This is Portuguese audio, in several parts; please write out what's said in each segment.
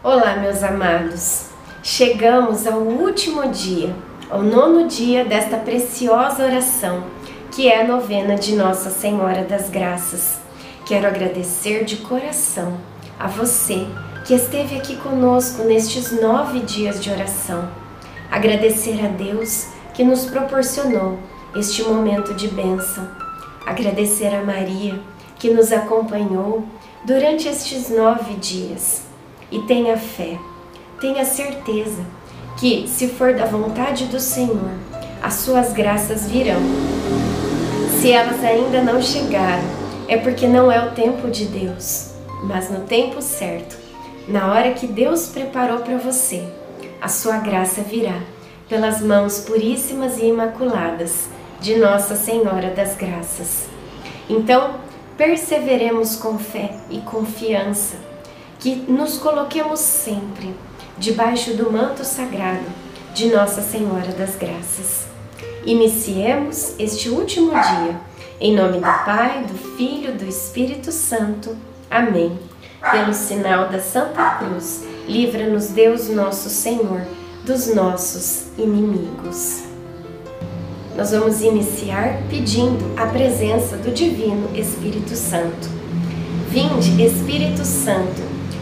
Olá, meus amados. Chegamos ao último dia, ao nono dia desta preciosa oração, que é a novena de Nossa Senhora das Graças. Quero agradecer de coração a você que esteve aqui conosco nestes nove dias de oração. Agradecer a Deus que nos proporcionou este momento de bênção. Agradecer a Maria que nos acompanhou durante estes nove dias. E tenha fé, tenha certeza que, se for da vontade do Senhor, as suas graças virão. Se elas ainda não chegaram, é porque não é o tempo de Deus, mas no tempo certo, na hora que Deus preparou para você, a sua graça virá pelas mãos puríssimas e imaculadas de Nossa Senhora das Graças. Então, perseveremos com fé e confiança, que nos coloquemos sempre debaixo do manto sagrado de Nossa Senhora das Graças. Iniciemos este último dia, em nome do Pai, do Filho, do Espírito Santo. Amém. Pelo sinal da Santa Cruz, livra-nos Deus nosso Senhor dos nossos inimigos. Nós vamos iniciar pedindo a presença do Divino Espírito Santo. Vinde, Espírito Santo,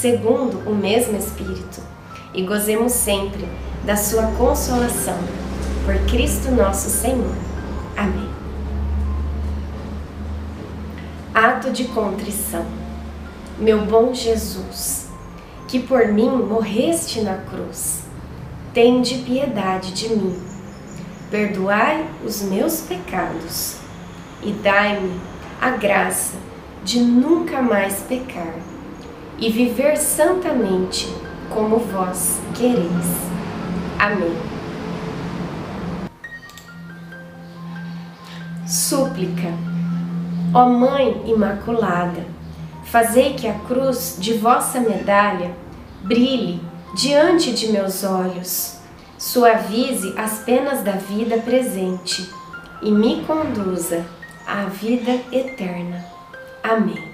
segundo o mesmo Espírito, e gozemos sempre da sua consolação. Por Cristo nosso Senhor. Amém. Ato de contrição. Meu bom Jesus, que por mim morreste na cruz, tende piedade de mim perdoai os meus pecados e dai-me a graça de nunca mais pecar e viver santamente como vós quereis. Amém. Súplica. Ó Mãe Imaculada, fazei que a cruz de vossa medalha brilhe diante de meus olhos suavize as penas da vida presente e me conduza à vida eterna. Amém.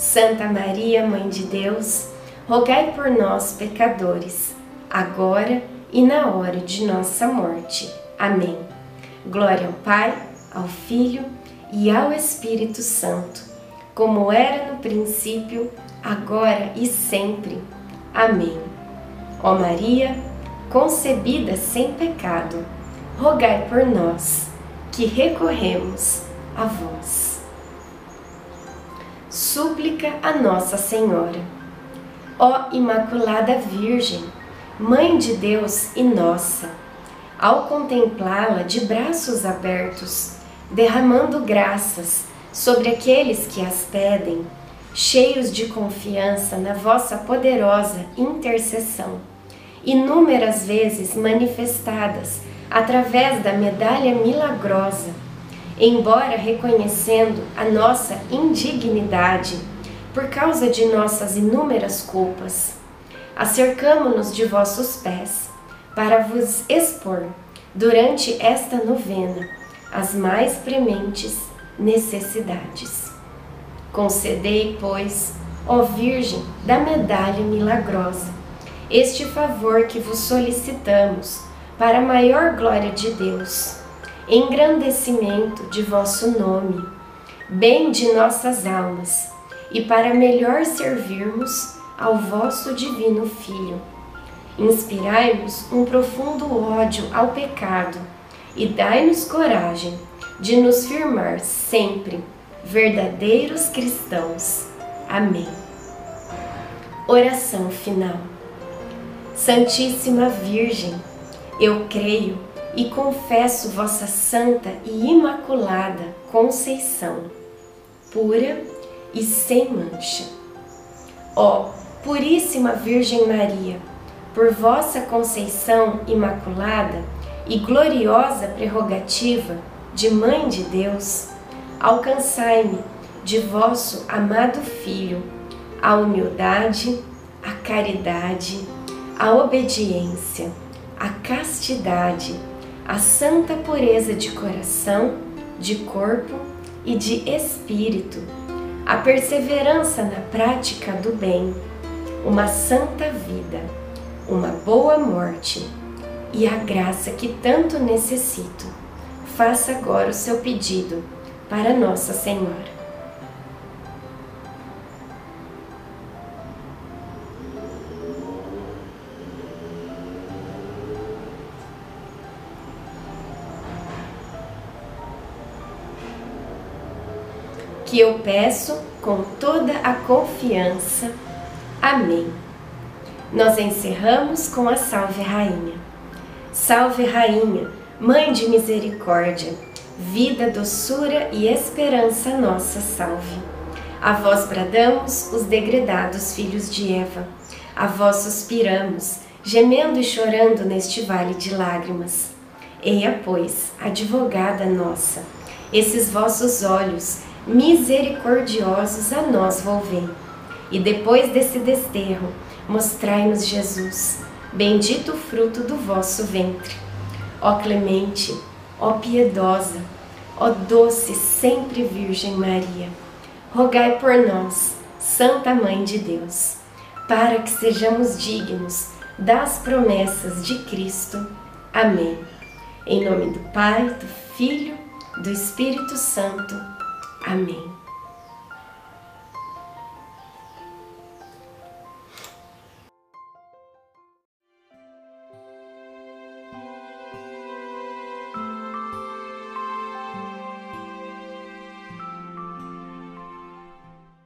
Santa Maria, Mãe de Deus, rogai por nós, pecadores, agora e na hora de nossa morte. Amém. Glória ao Pai, ao Filho e ao Espírito Santo, como era no princípio, agora e sempre. Amém. Ó Maria, concebida sem pecado, rogai por nós, que recorremos a vós. Súplica a Nossa Senhora. Ó Imaculada Virgem, Mãe de Deus e nossa, ao contemplá-la de braços abertos, derramando graças sobre aqueles que as pedem, cheios de confiança na vossa poderosa intercessão, inúmeras vezes manifestadas através da medalha milagrosa, embora reconhecendo a nossa indignidade, por causa de nossas inúmeras culpas. Acercamo-nos de vossos pés, para vos expor, durante esta novena, as mais prementes necessidades. Concedei, pois, ó Virgem da medalha milagrosa, este favor que vos solicitamos para a maior glória de Deus, engrandecimento de vosso nome, bem de nossas almas, e para melhor servirmos ao vosso divino Filho. Inspirai-nos um profundo ódio ao pecado e dai-nos coragem de nos firmar sempre verdadeiros cristãos. Amém. Oração final. Santíssima Virgem, eu creio e confesso vossa santa e imaculada Conceição, pura e sem mancha. Ó Puríssima Virgem Maria, por vossa Conceição imaculada e gloriosa prerrogativa de Mãe de Deus, alcançai-me de vosso amado Filho a humildade, a caridade, a obediência, a castidade, a santa pureza de coração, de corpo e de espírito, a perseverança na prática do bem, uma santa vida, uma boa morte e a graça que tanto necessito. Faça agora o seu pedido para Nossa Senhora. Que eu peço com toda a confiança. Amém. Nós encerramos com a Salve Rainha. Salve Rainha, Mãe de Misericórdia, vida, doçura e esperança nossa salve. A vós bradamos os degredados filhos de Eva, a vós suspiramos, gemendo e chorando neste vale de lágrimas. Eia, pois, advogada nossa, esses vossos olhos misericordiosos a nós volvei. E depois desse desterro, mostrai-nos Jesus, bendito o fruto do vosso ventre. Ó clemente, ó piedosa, ó doce sempre Virgem Maria, rogai por nós, Santa Mãe de Deus, para que sejamos dignos das promessas de Cristo. Amém. Em nome do Pai, do Filho, do Espírito Santo. Amém.